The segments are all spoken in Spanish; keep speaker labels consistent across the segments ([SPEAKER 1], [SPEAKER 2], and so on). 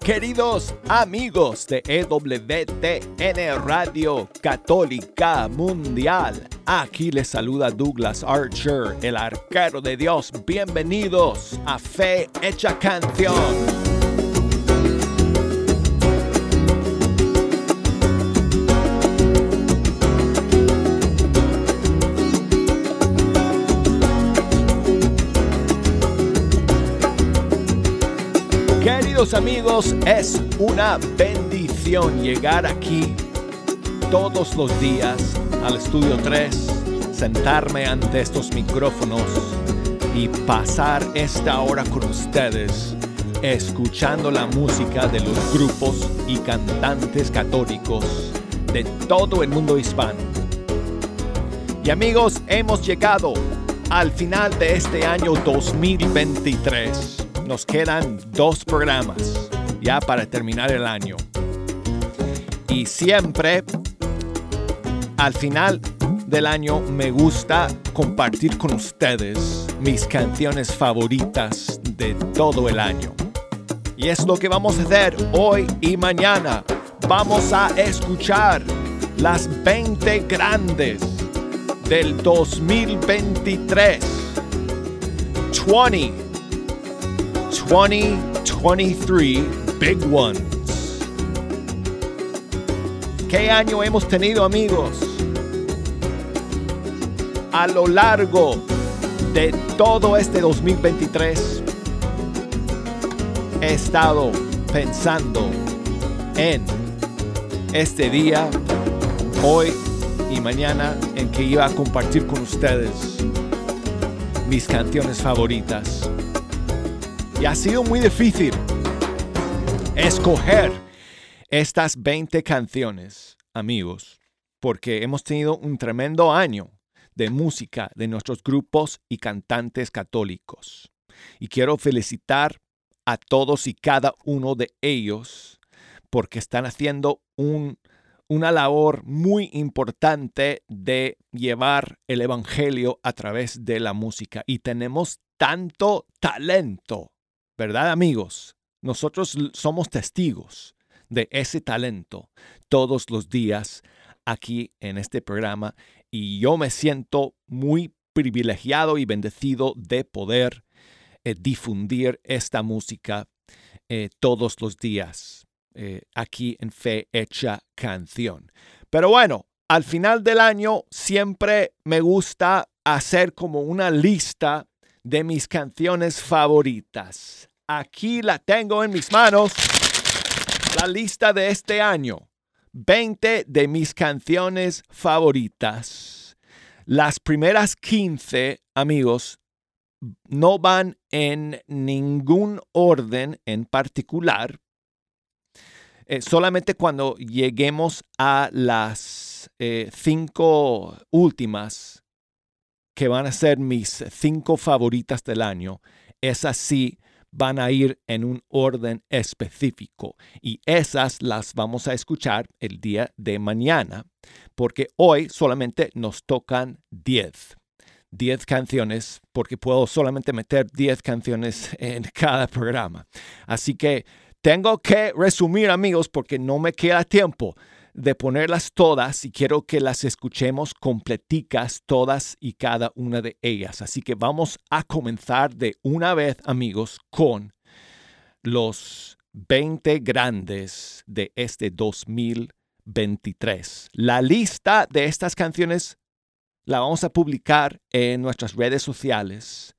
[SPEAKER 1] Queridos amigos de EWTN Radio Católica Mundial. Aquí les saluda Douglas Archer, el arquero de Dios. Bienvenidos a Fe Hecha Canción. Amigos, es una bendición llegar aquí todos los días al estudio 3, sentarme ante estos micrófonos y pasar esta hora con ustedes escuchando la música de los grupos y cantantes católicos de todo el mundo hispano. Y amigos, hemos llegado al final de este año 2023 nos quedan dos programas ya para terminar el año. Y siempre al final del año me gusta compartir con ustedes mis canciones favoritas de todo el año. Y es lo que vamos a hacer hoy y mañana. Vamos a escuchar las 20 grandes del 2023. 20 2023 Big Ones. ¿Qué año hemos tenido amigos? A lo largo de todo este 2023 he estado pensando en este día, hoy y mañana en que iba a compartir con ustedes mis canciones favoritas y ha sido muy difícil escoger estas 20 canciones, amigos, porque hemos tenido un tremendo año de música de nuestros grupos y cantantes católicos. Y quiero felicitar a todos y cada uno de ellos porque están haciendo un, una labor muy importante de llevar el Evangelio a través de la música. Y tenemos tanto talento ¿verdad amigos? Nosotros somos testigos de ese talento todos los días aquí en este programa y yo me siento muy privilegiado y bendecido de poder eh, difundir esta música eh, todos los días eh, aquí en Fe Hecha Canción. Pero bueno, al final del año siempre me gusta hacer como una lista de mis canciones favoritas. Aquí la tengo en mis manos, la lista de este año. 20 de mis canciones favoritas. Las primeras 15, amigos, no van en ningún orden en particular. Eh, solamente cuando lleguemos a las eh, cinco últimas, que van a ser mis cinco favoritas del año, es así van a ir en un orden específico y esas las vamos a escuchar el día de mañana porque hoy solamente nos tocan 10. 10 canciones porque puedo solamente meter 10 canciones en cada programa. Así que tengo que resumir amigos porque no me queda tiempo de ponerlas todas y quiero que las escuchemos completicas todas y cada una de ellas. Así que vamos a comenzar de una vez, amigos, con los 20 grandes de este 2023. La lista de estas canciones la vamos a publicar en nuestras redes sociales.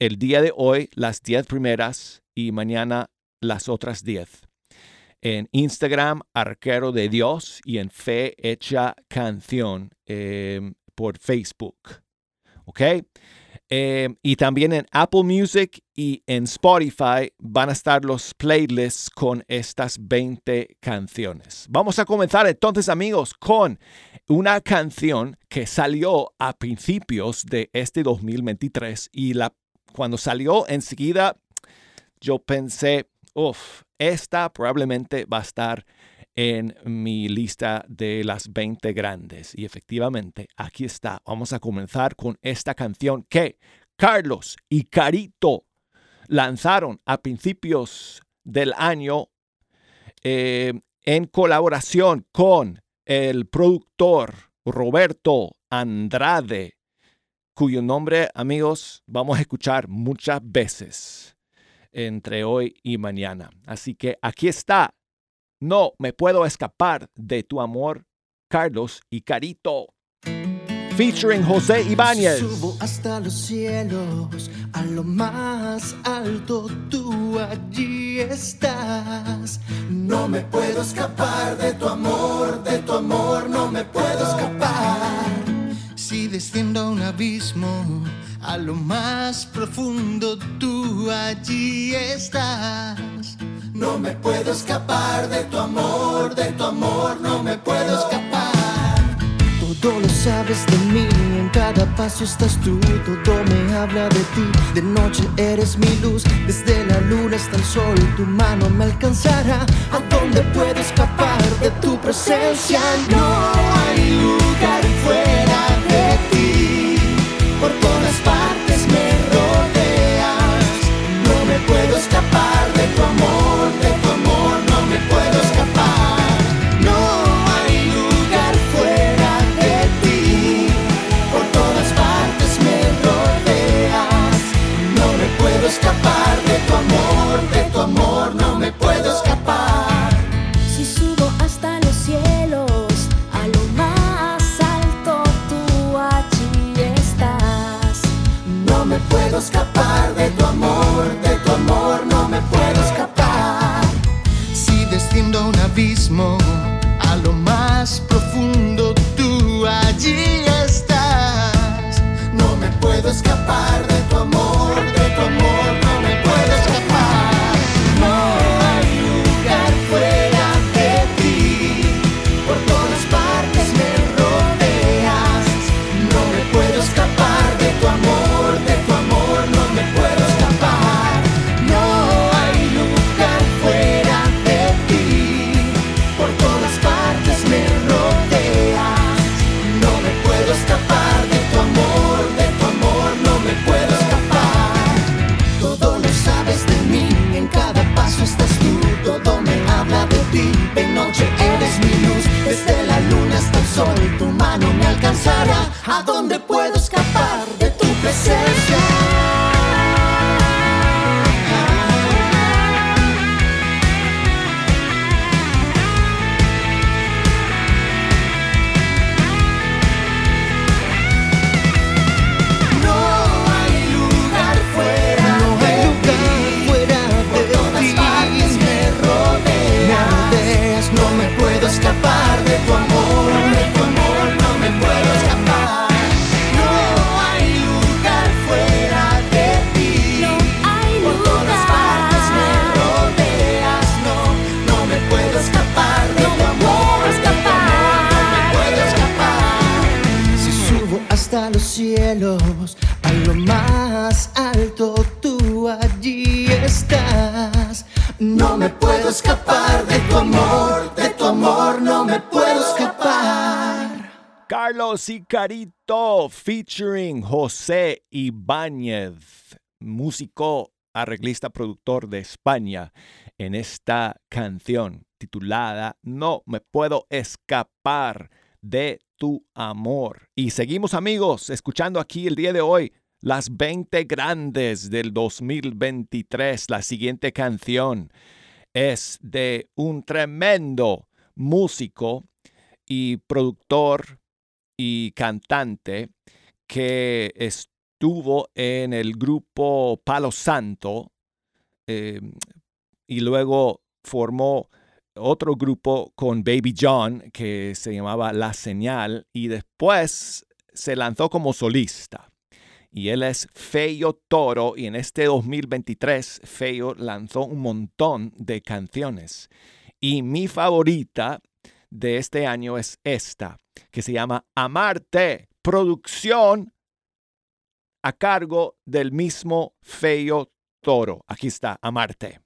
[SPEAKER 1] El día de hoy, las 10 primeras y mañana las otras 10 en Instagram, Arquero de Dios, y en Fe Hecha Canción em, por Facebook. ¿Ok? Em, y también en Apple Music y en Spotify van a estar los playlists con estas 20 canciones. Vamos a comenzar entonces amigos con una canción que salió a principios de este 2023 y la, cuando salió enseguida yo pensé, uff, esta probablemente va a estar en mi lista de las 20 grandes. Y efectivamente, aquí está. Vamos a comenzar con esta canción que Carlos y Carito lanzaron a principios del año eh, en colaboración con el productor Roberto Andrade, cuyo nombre, amigos, vamos a escuchar muchas veces entre hoy y mañana. Así que aquí está. No me puedo escapar de tu amor, Carlos y Carito featuring José Ibáñez.
[SPEAKER 2] Subo hasta los cielos, a lo más alto tú allí estás. No me puedo escapar de tu amor, de tu amor, no me puedo escapar. Si desciendo a un abismo, a lo más profundo tú allí estás. No me puedo escapar de tu amor, de tu amor, no me puedo escapar. Todo lo sabes de mí, en cada paso estás tú, todo me habla de ti. De noche eres mi luz, desde la luna hasta el sol, tu mano me alcanzará. ¿A dónde puedo escapar de tu presencia? No hay lugar fuera de ti, por todas partes me rodeas. No me puedo escapar de tu amor, escapar
[SPEAKER 3] hasta los cielos, a lo más alto tú allí estás.
[SPEAKER 2] No me puedo escapar de tu amor, de tu amor no me puedo escapar.
[SPEAKER 1] Carlos y Carito featuring José Ibáñez, músico, arreglista, productor de España, en esta canción titulada No me puedo escapar de tu amor. Y seguimos amigos, escuchando aquí el día de hoy las 20 grandes del 2023. La siguiente canción es de un tremendo músico y productor y cantante que estuvo en el grupo Palo Santo eh, y luego formó otro grupo con Baby John que se llamaba La Señal y después se lanzó como solista. Y él es Feyo Toro y en este 2023 Feyo lanzó un montón de canciones. Y mi favorita de este año es esta, que se llama Amarte, producción a cargo del mismo Feyo Toro. Aquí está, Amarte.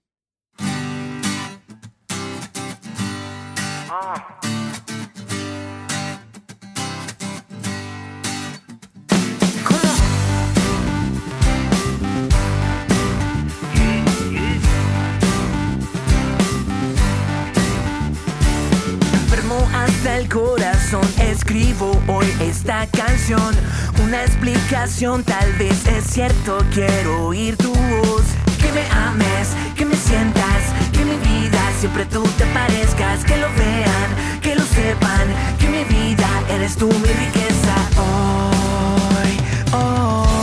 [SPEAKER 4] El corazón escribo hoy esta canción. Una explicación, tal vez es cierto, quiero oír tu voz. Que me ames, que me sientas, que mi vida siempre tú te parezcas. Que lo vean, que lo sepan, que mi vida eres tú mi riqueza. Hoy, hoy.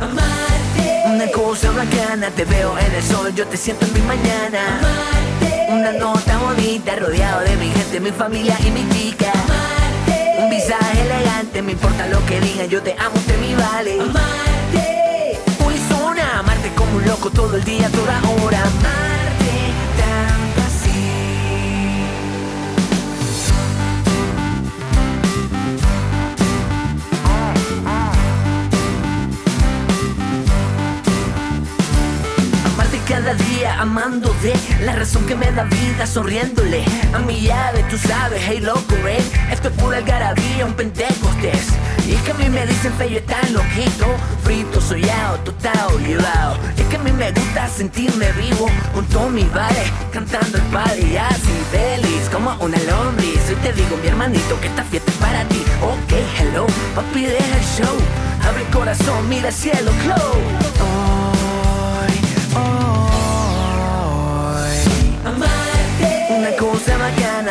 [SPEAKER 4] Amarte. Una cosa bacana, te veo en el sol, yo te siento en mi mañana. Una nota bonita, rodeado de mi gente, mi familia y mi chica. Amarte. Un visaje elegante, me importa lo que digan, yo te amo, usted mi vale. Amarte. Hoy suena amarte como un loco todo el día, toda hora. Cada día, amando de la razón que me da vida, sonriéndole a mi llave, tú sabes, hey loco, eh. Esto es pura algarabía, un pentecostés. Y es que a mí me dicen feo, tan loquito, frito, soñado, total, llevado. Es que a mí me gusta sentirme vivo, junto a mi bares, cantando el padre, así feliz, como una lombriz. Hoy te digo, mi hermanito, que esta fiesta es para ti. Ok, hello, papi, deja el show. Abre el corazón, mira el cielo, close.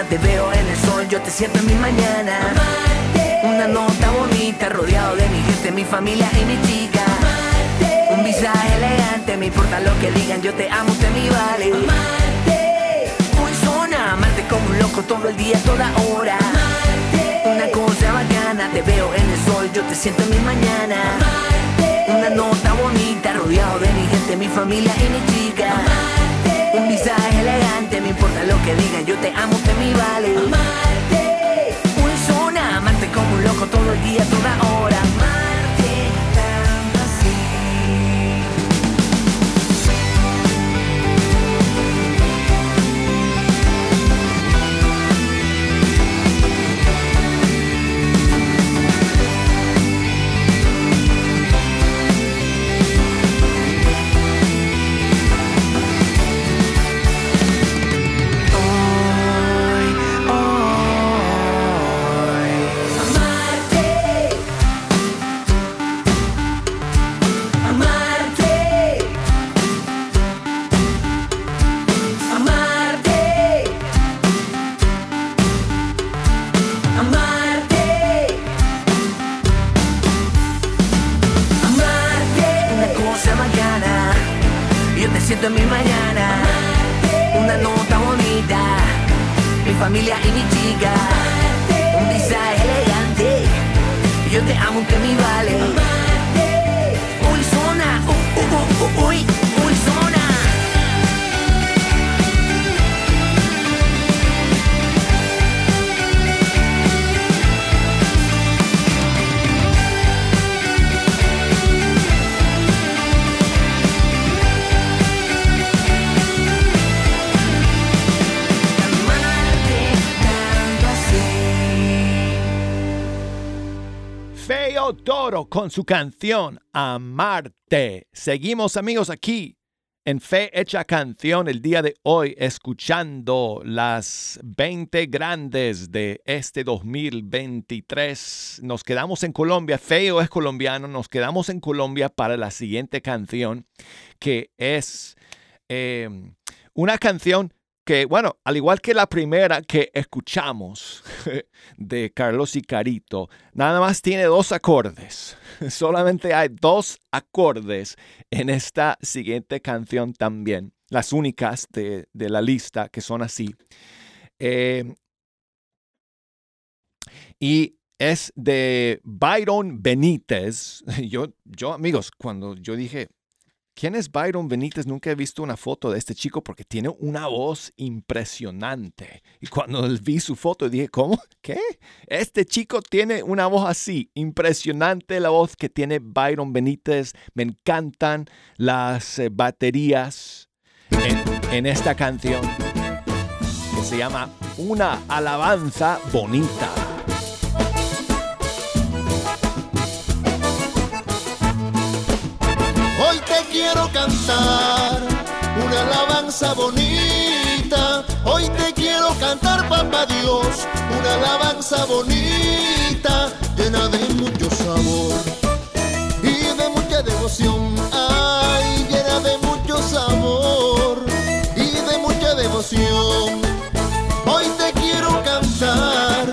[SPEAKER 4] Te veo en el sol, yo te siento en mi mañana. Amarte. Una nota bonita, rodeado de mi gente, mi familia y mi chica. Amarte. Un visaje elegante, me importa lo que digan, yo te amo, usted mi vale. Amarte. Hoy suena amarte como un loco todo el día, toda hora. Amarte. Una cosa bacana, te veo en el sol, yo te siento en mi mañana. Amarte. Una nota bonita, rodeado de mi gente, mi familia y mi chica. Un visaje elegante, me importa lo que digan, yo te amo, usted mi vale. Amarte. Hoy suena amarte como un loco todo el día, toda hora.
[SPEAKER 1] Toro con su canción Amarte. Seguimos amigos aquí en Fe Hecha Canción el día de hoy escuchando las 20 grandes de este 2023. Nos quedamos en Colombia, Feo es colombiano, nos quedamos en Colombia para la siguiente canción que es eh, una canción que, bueno, al igual que la primera que escuchamos de Carlos y Carito, nada más tiene dos acordes. Solamente hay dos acordes en esta siguiente canción también. Las únicas de, de la lista que son así. Eh, y es de Byron Benítez. Yo, yo, amigos, cuando yo dije, ¿Quién es Byron Benítez? Nunca he visto una foto de este chico porque tiene una voz impresionante. Y cuando vi su foto dije, ¿cómo? ¿Qué? Este chico tiene una voz así, impresionante la voz que tiene Byron Benítez. Me encantan las eh, baterías en, en esta canción que se llama Una alabanza bonita.
[SPEAKER 2] Cantar una alabanza bonita. Hoy
[SPEAKER 5] te quiero cantar, papá Dios, una alabanza bonita, llena de mucho sabor y de mucha devoción. Ay, llena de mucho sabor y de mucha devoción. Hoy te quiero cantar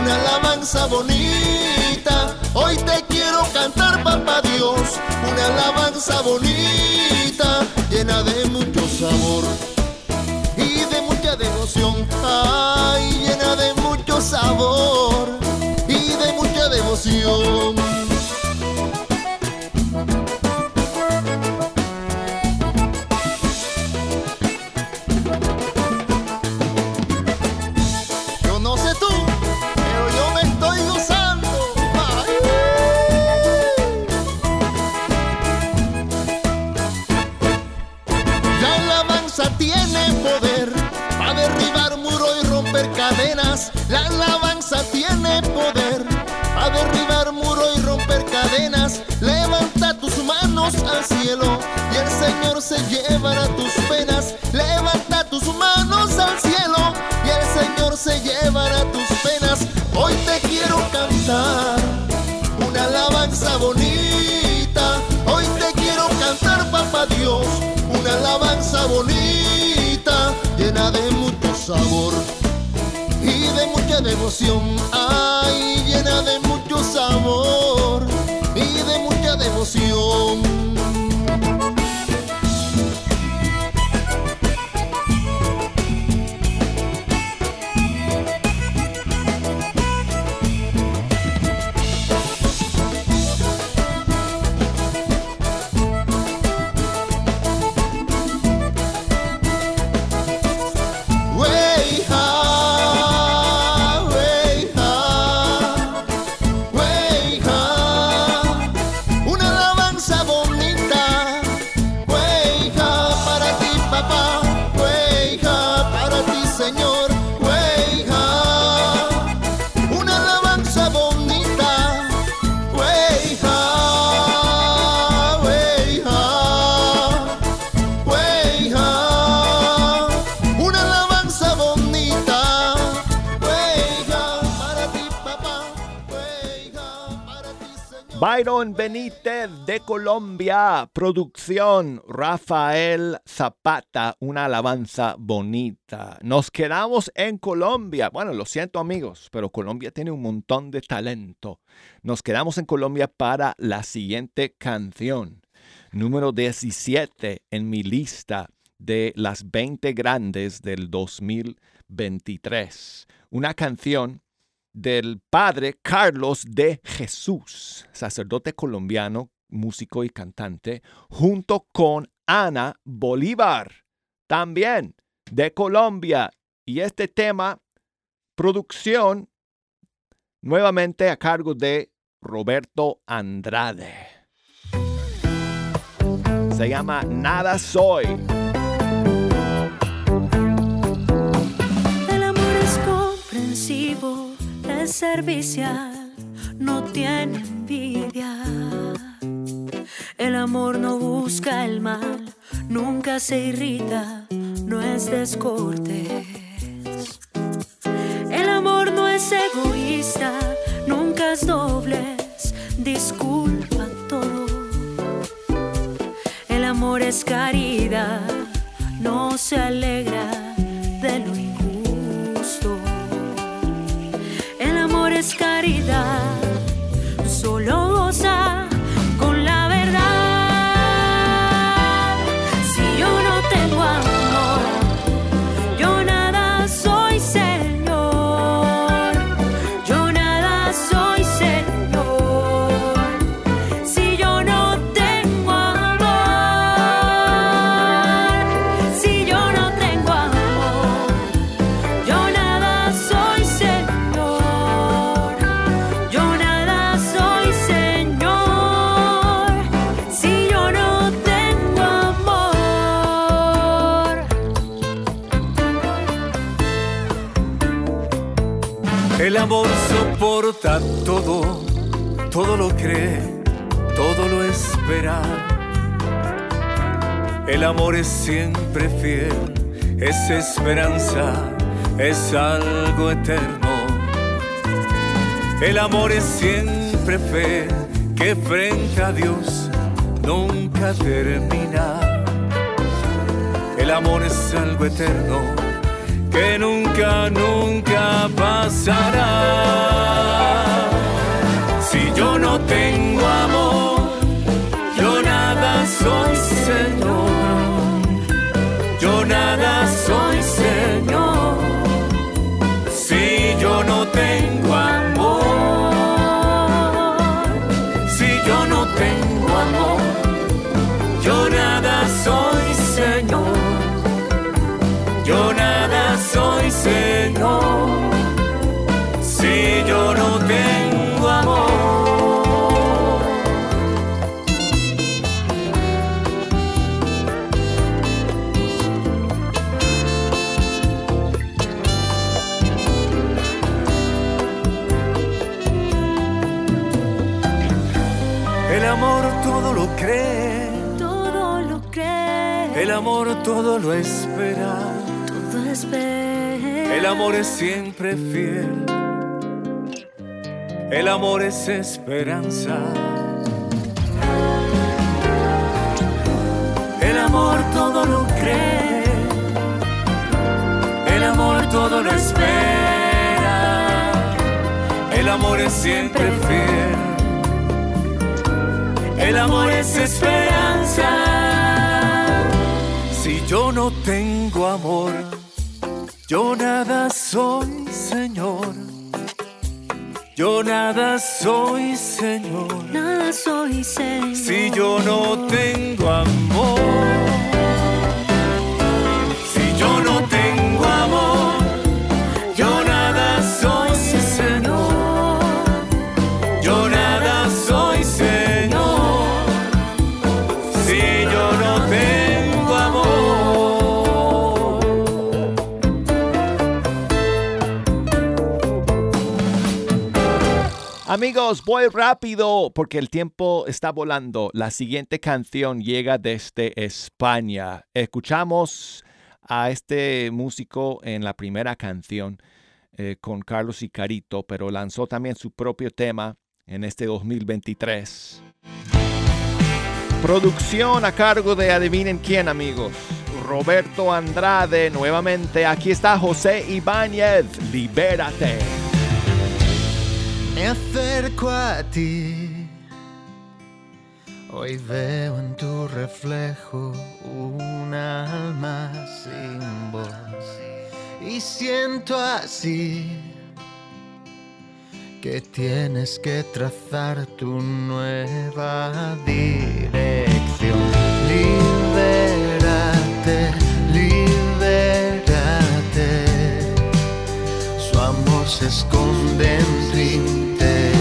[SPEAKER 5] una alabanza bonita. Hoy te quiero cantar, papá Dios, una alabanza bonita, llena de mucho sabor mucha
[SPEAKER 1] Byron Benítez de Colombia, producción Rafael Zapata, una alabanza bonita. Nos quedamos en Colombia. Bueno, lo siento amigos, pero Colombia tiene un montón de talento. Nos quedamos en Colombia para la siguiente canción, número 17 en mi lista de las 20 grandes del 2023. Una canción del padre Carlos de Jesús, sacerdote colombiano, músico y cantante, junto con Ana Bolívar, también de Colombia. Y este tema, producción, nuevamente a cargo de Roberto Andrade. Se llama Nada Soy.
[SPEAKER 3] El amor es comprensivo, servicial, no tiene envidia. El amor no busca el mal, nunca se irrita, no es descortés. El amor no es egoísta, nunca es doblez, disculpa todo. El amor es caridad, no se alegra caridad,
[SPEAKER 6] todo lo cree, todo lo espera. El amor es siempre fiel, es esperanza, es algo eterno. El amor es siempre fe que frente a Dios nunca termina. El amor es algo eterno que nunca, nunca pasará. Yo no tengo amor, todo lo espera,
[SPEAKER 3] todo espera.
[SPEAKER 6] el amor es siempre fiel, el amor es esperanza. El amor todo lo cree, el amor todo lo espera, el amor es siempre fiel. El amor es esperanza. Yo no tengo amor, yo nada soy, Señor. Yo nada soy, Señor.
[SPEAKER 3] Nada soy, Señor.
[SPEAKER 6] Si yo no tengo amor.
[SPEAKER 1] Amigos, voy rápido porque el tiempo está volando. La siguiente canción llega desde España. Escuchamos a este músico en la primera canción eh, con Carlos Icarito, pero lanzó también su propio tema en este 2023. Producción a cargo de adivinen quién, amigos. Roberto Andrade, nuevamente. Aquí está José Ibáñez. Libérate.
[SPEAKER 2] Me acerco a ti. Hoy veo en tu reflejo un alma sin voz. Y siento así que tienes que trazar tu nueva dirección. Libérate, libérate. Se esconde en tu interior.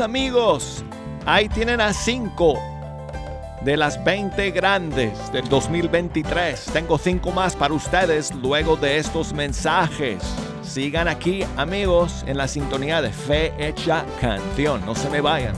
[SPEAKER 1] Amigos? Ahí tienen a 5 de las 20 grandes del 2023. Tengo 5 más para ustedes luego de estos mensajes. Sigan aquí amigos en la sintonía de Fe Hecha Canción. No se me vayan.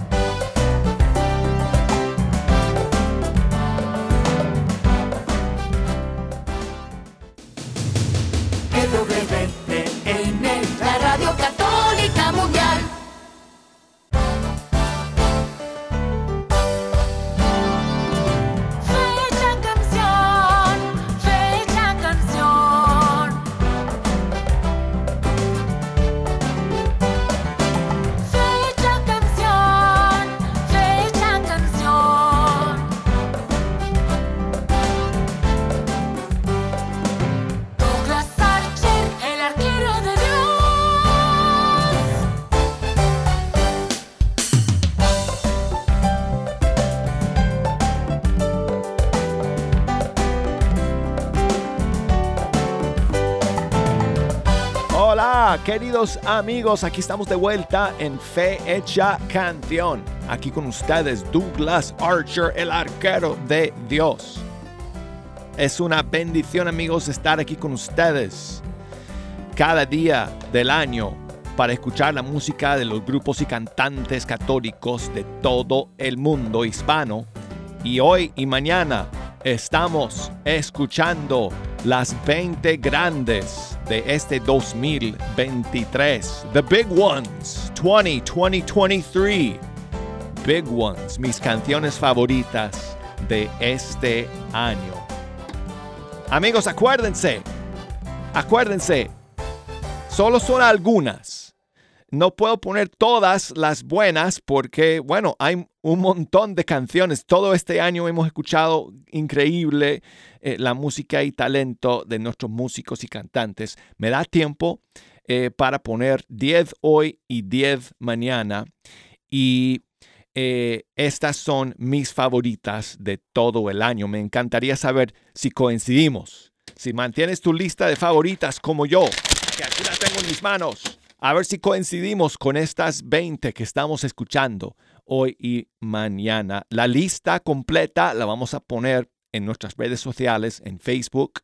[SPEAKER 1] Queridos amigos, aquí estamos de vuelta en Fe Hecha Canción. Aquí con ustedes Douglas Archer, el arquero de Dios. Es una bendición amigos estar aquí con ustedes cada día del año para escuchar la música de los grupos y cantantes católicos de todo el mundo hispano. Y hoy y mañana estamos escuchando las 20 grandes de este 2023. The Big Ones 2023. Big Ones, mis canciones favoritas de este año. Amigos, acuérdense, acuérdense, solo son algunas no puedo poner todas las buenas porque, bueno, hay un montón de canciones. Todo este año hemos escuchado increíble eh, la música y talento de nuestros músicos y cantantes. Me da tiempo eh, para poner 10 hoy y 10 mañana. Y eh, estas son mis favoritas de todo el año. Me encantaría saber si coincidimos. Si mantienes tu lista de favoritas como yo, que aquí la tengo en mis manos a ver si coincidimos con estas 20 que estamos escuchando hoy y mañana. La lista completa la vamos a poner en nuestras redes sociales, en Facebook,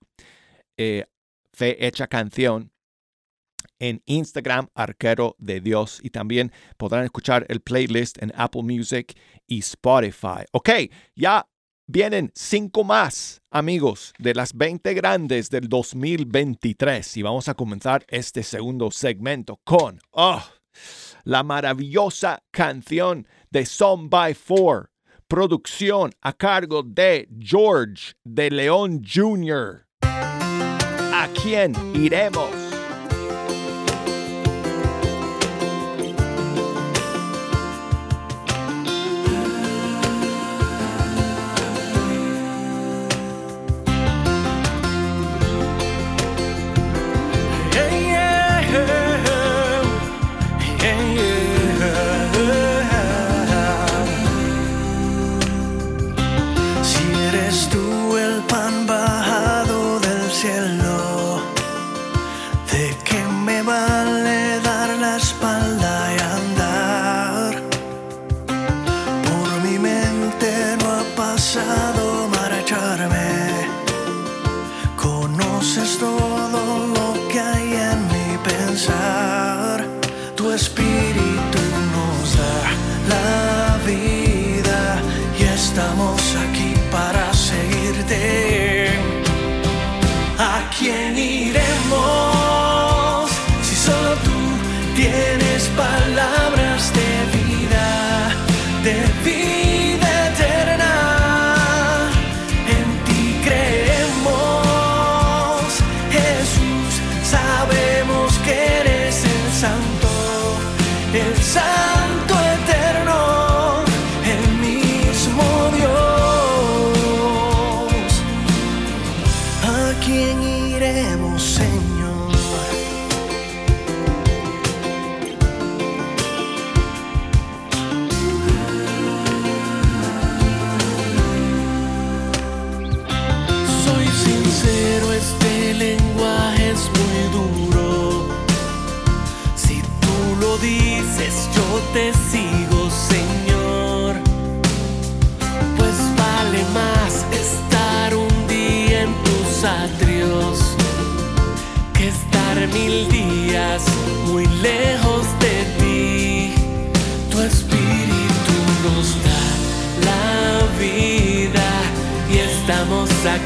[SPEAKER 1] eh, Fe Hecha Canción, en Instagram, Arquero de Dios, y también podrán escuchar el playlist en Apple Music y Spotify. Ok, ya Vienen cinco más, amigos, de las 20 grandes del 2023. Y vamos a comenzar este segundo segmento con oh, la maravillosa canción de Song by Four, producción a cargo de George de León Jr. ¿A quién iremos?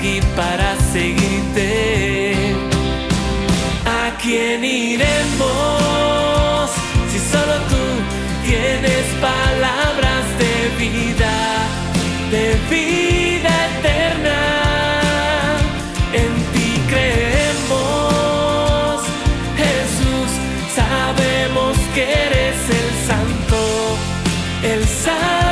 [SPEAKER 7] Aquí para seguirte. ¿A quién iremos si solo tú tienes palabras de vida, de vida eterna? En ti creemos, Jesús, sabemos que eres el santo, el santo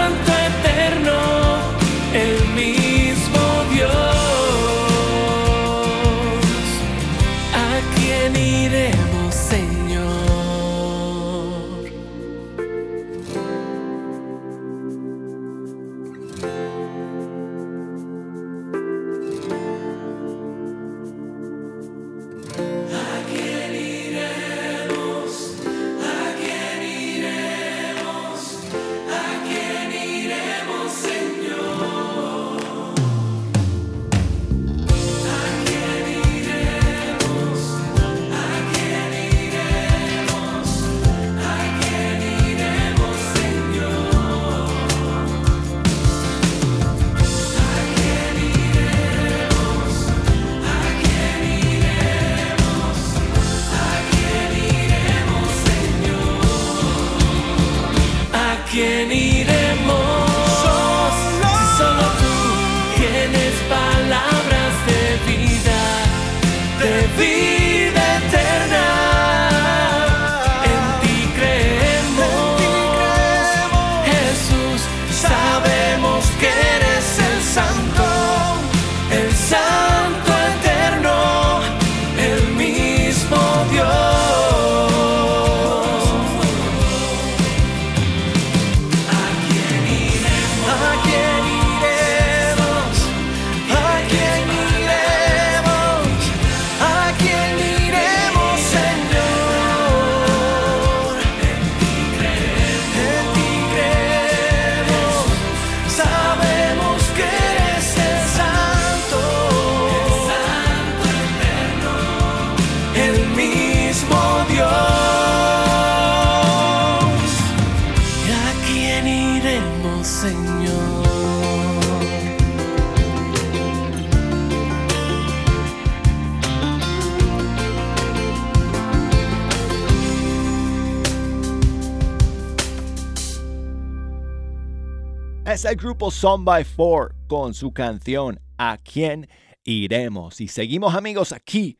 [SPEAKER 1] Es el grupo Son by Four con su canción ¿A quién iremos? Y seguimos amigos aquí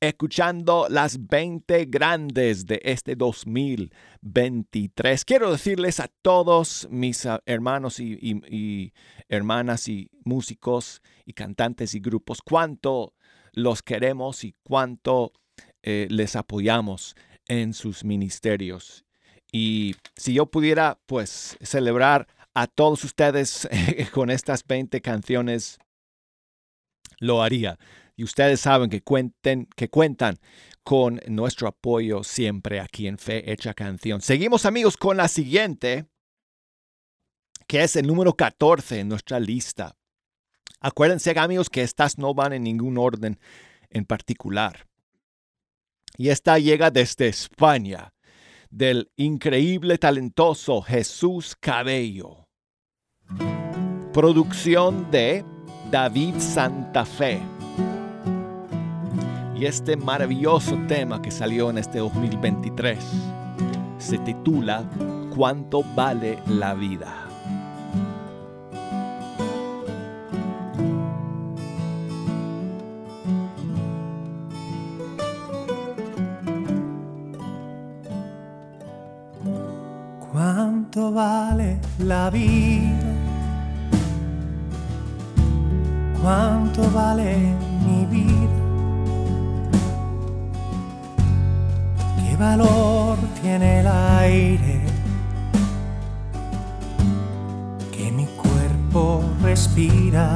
[SPEAKER 1] escuchando las 20 grandes de este 2023. Quiero decirles a todos mis ah, hermanos y, hermanas y músicos y cantantes y grupos cuánto los queremos y cuánto eh, les apoyamos en sus ministerios. Y si yo pudiera, pues, celebrar a todos ustedes con estas 20 canciones, lo haría. Y ustedes saben que, cuenten, que cuentan con nuestro apoyo siempre aquí en Fe Hecha Canción. Seguimos amigos con la siguiente, que es el número 14 en nuestra lista. Acuérdense amigos que estas no van en ningún orden en particular. Y esta llega desde España, del increíble talentoso Jesús Cabello. Producción de David Santa Fe. Y este maravilloso tema que salió en este 2023 se titula ¿Cuánto vale la vida?
[SPEAKER 8] La vida? ¿Cuánto vale mi vida? ¿Qué valor tiene el aire que mi cuerpo respira?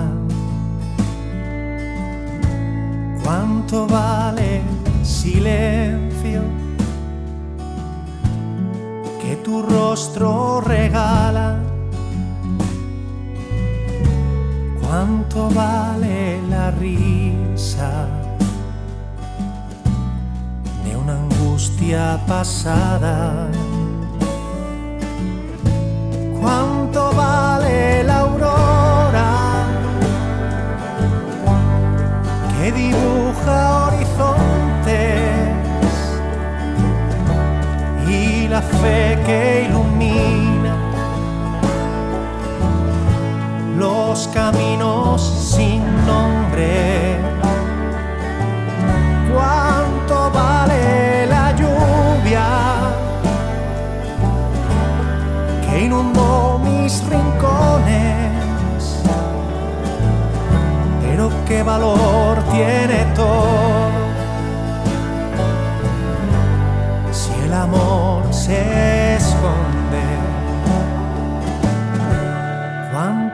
[SPEAKER 8] ¿Cuánto vale silencio? que tu rostro regala. ¿Cuánto vale la risa de una angustia pasada? ¿Cuánto vale la aurora que dibuja horizontes y la fe que ilumina los caminos sin nombre? ¿Cuánto vale la lluvia? que inundó mis rincones. Pero qué valor tiene todo si el amor se esconde.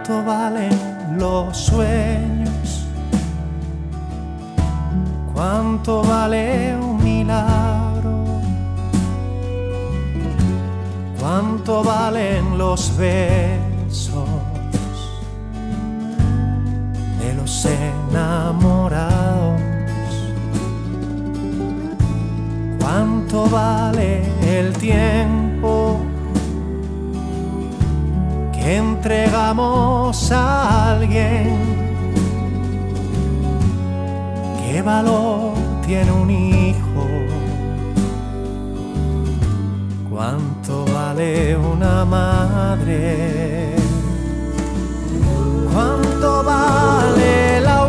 [SPEAKER 8] ¿Cuánto valen los sueños? ¿Cuánto vale un milagro? ¿Cuánto valen los besos de los enamorados? ¿Cuánto vale el tiempo entregamos a alguien? ¿Qué valor tiene un hijo? ¿Cuánto vale una madre? ¿Cuánto vale la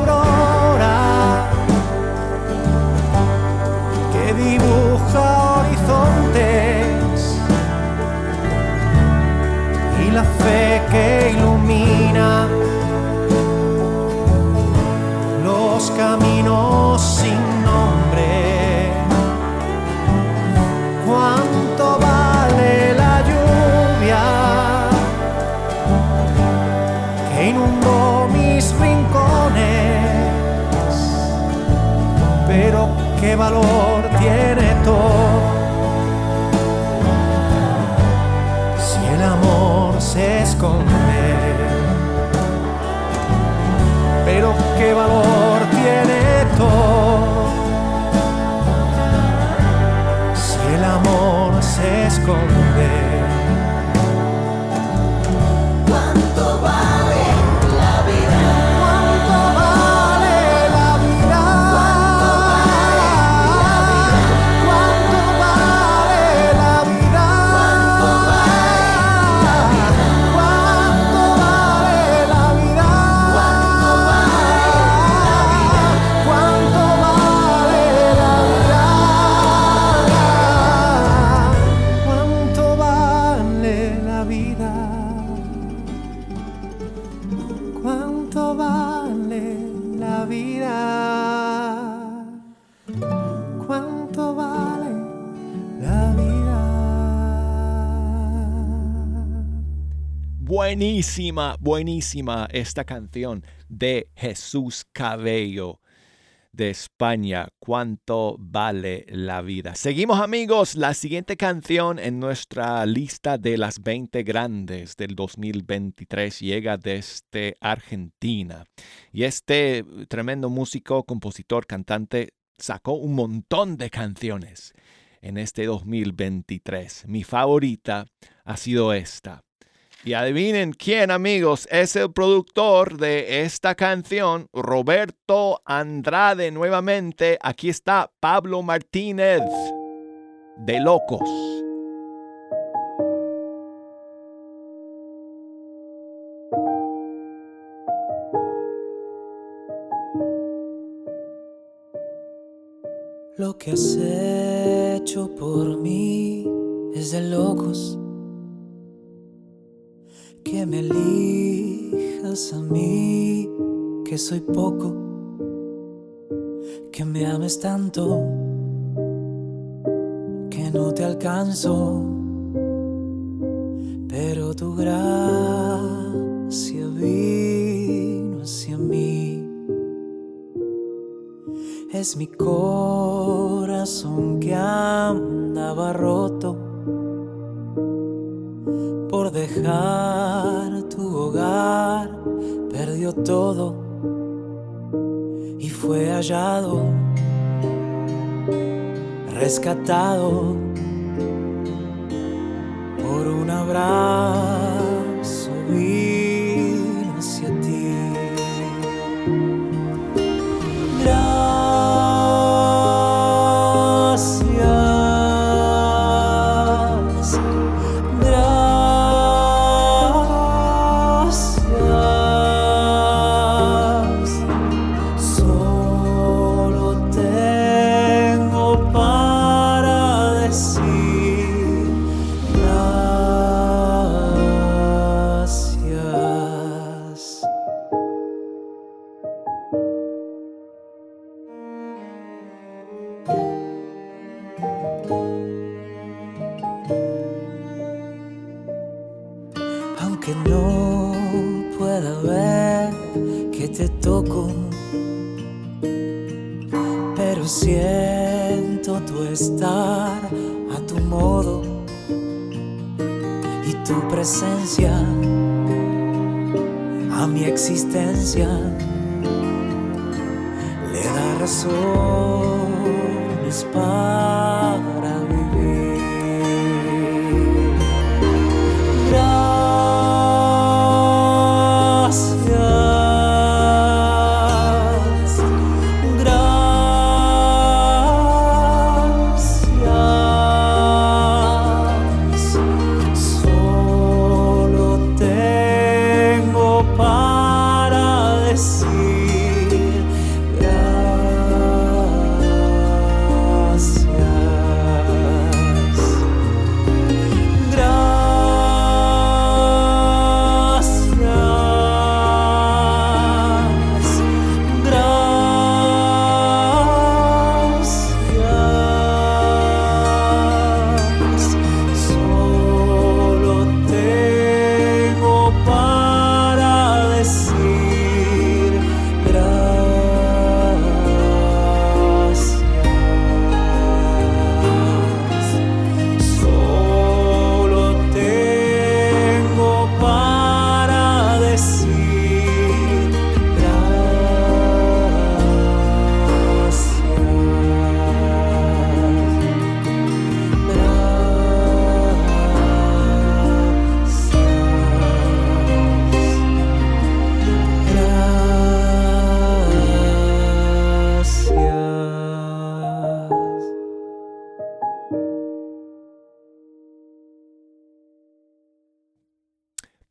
[SPEAKER 8] fe que ilumina los caminos sin nombre? ¿Cuánto vale la lluvia que inundó mis rincones? Pero qué valor tiene todo Pero qué valor tiene
[SPEAKER 1] Buenísima, buenísima esta canción de Jesús Cabello de España. ¿Cuánto vale la vida? Seguimos amigos, la siguiente canción en nuestra lista de las 20 grandes del 2023 llega desde Argentina. Y este tremendo músico, compositor, cantante sacó un montón de canciones en este 2023. Mi favorita ha sido esta. Y adivinen quién, amigos, es el productor de esta canción, Roberto Andrade, nuevamente. Aquí está Pablo Martínez, de Locos.
[SPEAKER 6] Lo que has hecho por mí es de locos. Que me elijas a mí, que soy poco. Que me ames tanto, que no te alcanzo. Pero tu gracia vino hacia mí. Es mi corazón que andaba roto por dejar todo y fue hallado, rescatado por un abrazo Aunque no pueda ver que te toco, pero siento tu estar a tu modo y tu presencia a mi existencia. Le da para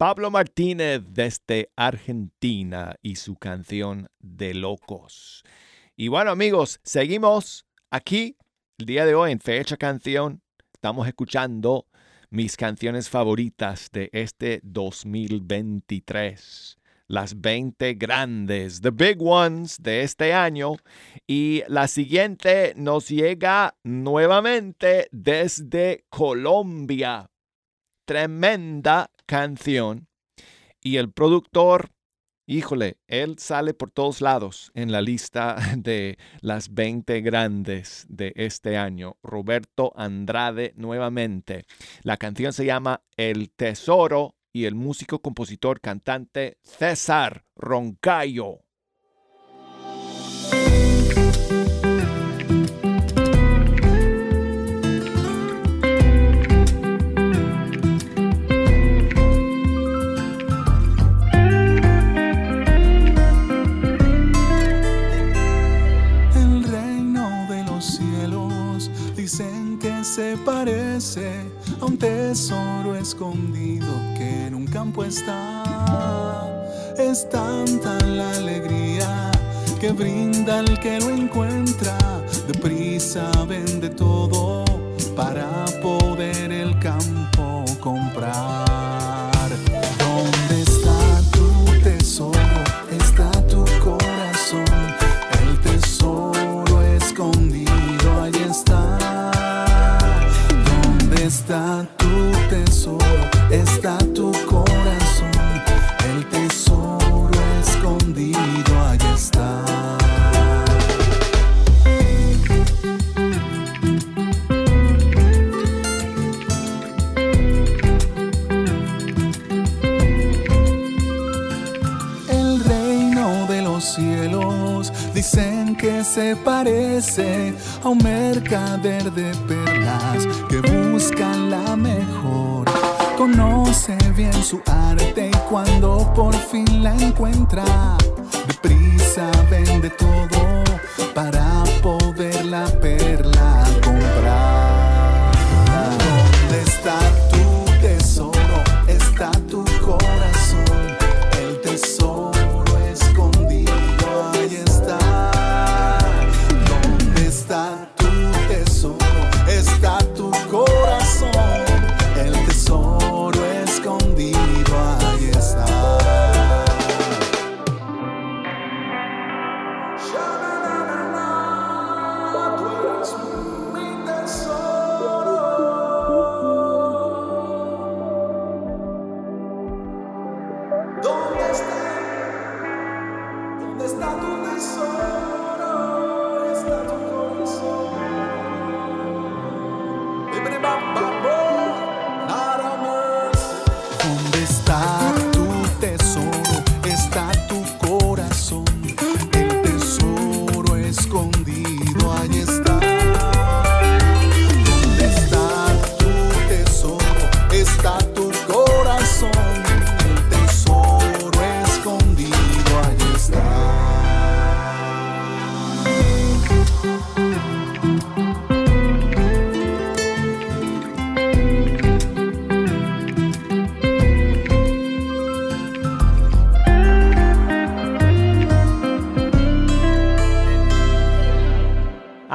[SPEAKER 1] Pablo Martínez desde Argentina y su canción de locos. Y bueno amigos, seguimos aquí el día de hoy en Fecha Canción. Estamos escuchando mis canciones favoritas de este 2023. Las 20 grandes, the big ones de este año. Y la siguiente nos llega nuevamente desde Colombia tremenda canción. Y el productor, híjole, él sale por todos lados en la lista de las 20 grandes de este año. Roberto Andrade nuevamente. La canción se llama El Tesoro y el músico, compositor, cantante César Roncayo.
[SPEAKER 9] Parece a un tesoro escondido que en un campo está. Es tanta la alegría que brinda el que lo encuentra. Deprisa vende todo para mercader de perlas que busca la mejor. Conoce bien su arte y cuando por fin la encuentra, deprisa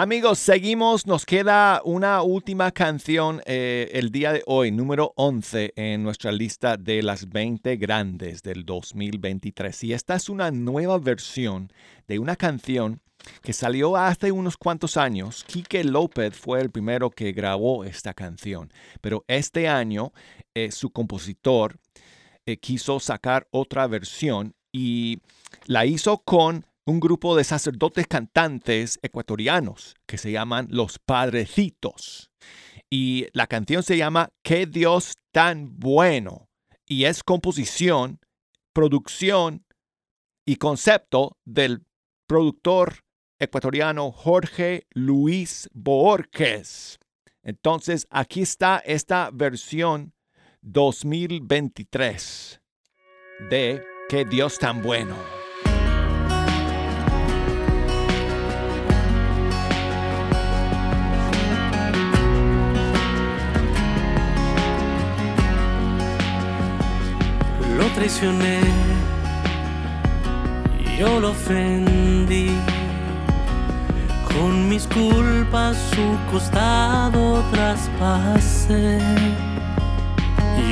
[SPEAKER 1] Amigos, seguimos. Nos queda una última canción eh, el día de hoy, número 11 en nuestra lista de las 20 grandes del 2023. Y esta es una nueva versión de una canción que salió hace unos cuantos años. Quique López fue el primero que grabó esta canción. Pero este año eh, su compositor eh, quiso sacar otra versión y la hizo con un grupo de sacerdotes cantantes ecuatorianos que se llaman Los Padrecitos. Y la canción se llama Qué Dios tan bueno. Y es composición, producción y concepto del productor ecuatoriano Jorge Luis Borges. Entonces, aquí está esta versión 2023 de Qué Dios tan bueno.
[SPEAKER 7] Traicioné, yo lo ofendí. Con mis culpas su costado traspasé.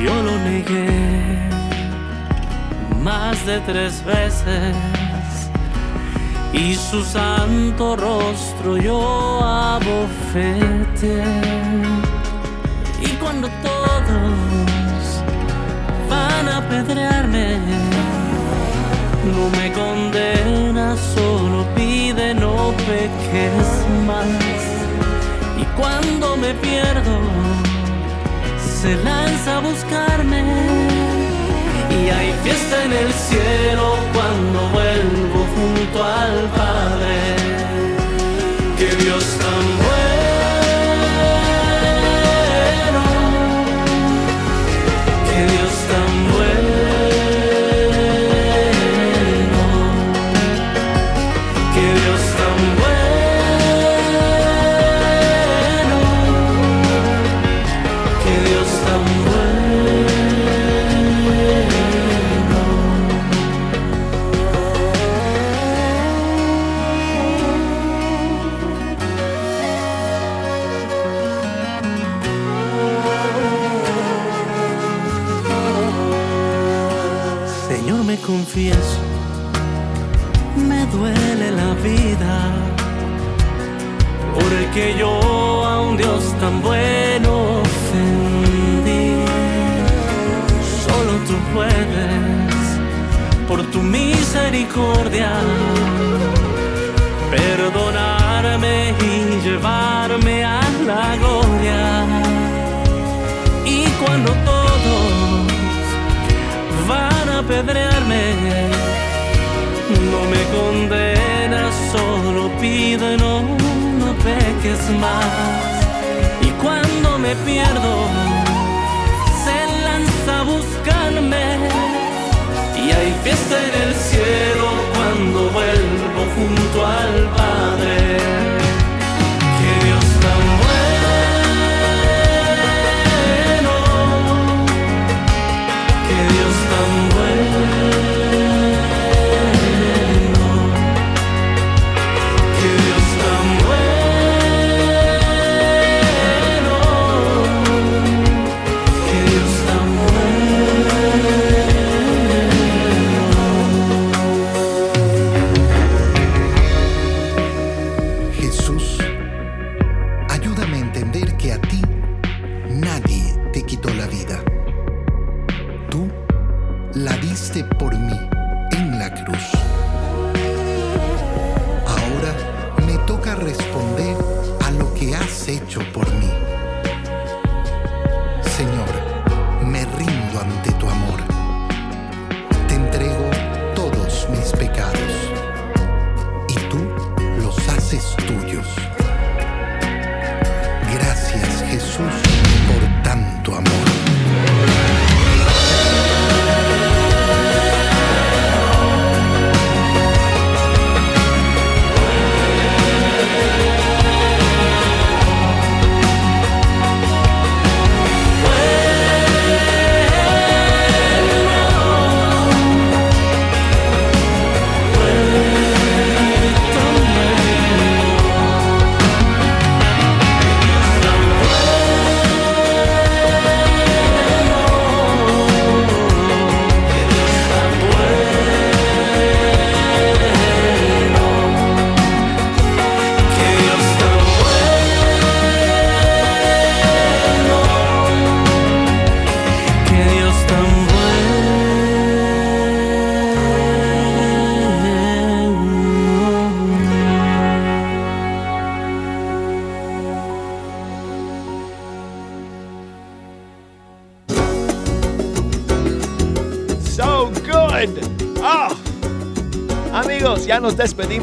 [SPEAKER 7] Yo lo negué más de tres veces. Y su santo rostro yo abofeteé. Y cuando a apedrearme. No me condena, solo pide no peques más. Y cuando me pierdo, se lanza a buscarme. Y hay fiesta en el cielo cuando vuelvo junto al Padre. Confieso, me duele la vida, porque yo a un Dios tan bueno ofendí. Solo tú puedes, por tu misericordia, perdonarme y llevarme a apedrearme. No me condenas, solo pido no, no peques más. Y cuando me pierdo, se lanza a buscarme. Y hay fiesta en el cielo cuando vuelvo junto al Padre.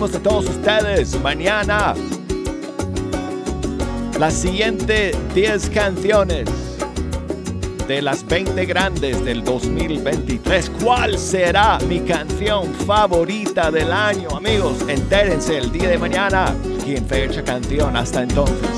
[SPEAKER 1] Despedimos de todos ustedes. Mañana las siguientes 10 canciones de las 20 grandes del 2023. ¿Cuál será mi canción favorita del año, amigos? Entérense el día de mañana aquí en Fecha Canción. Hasta entonces.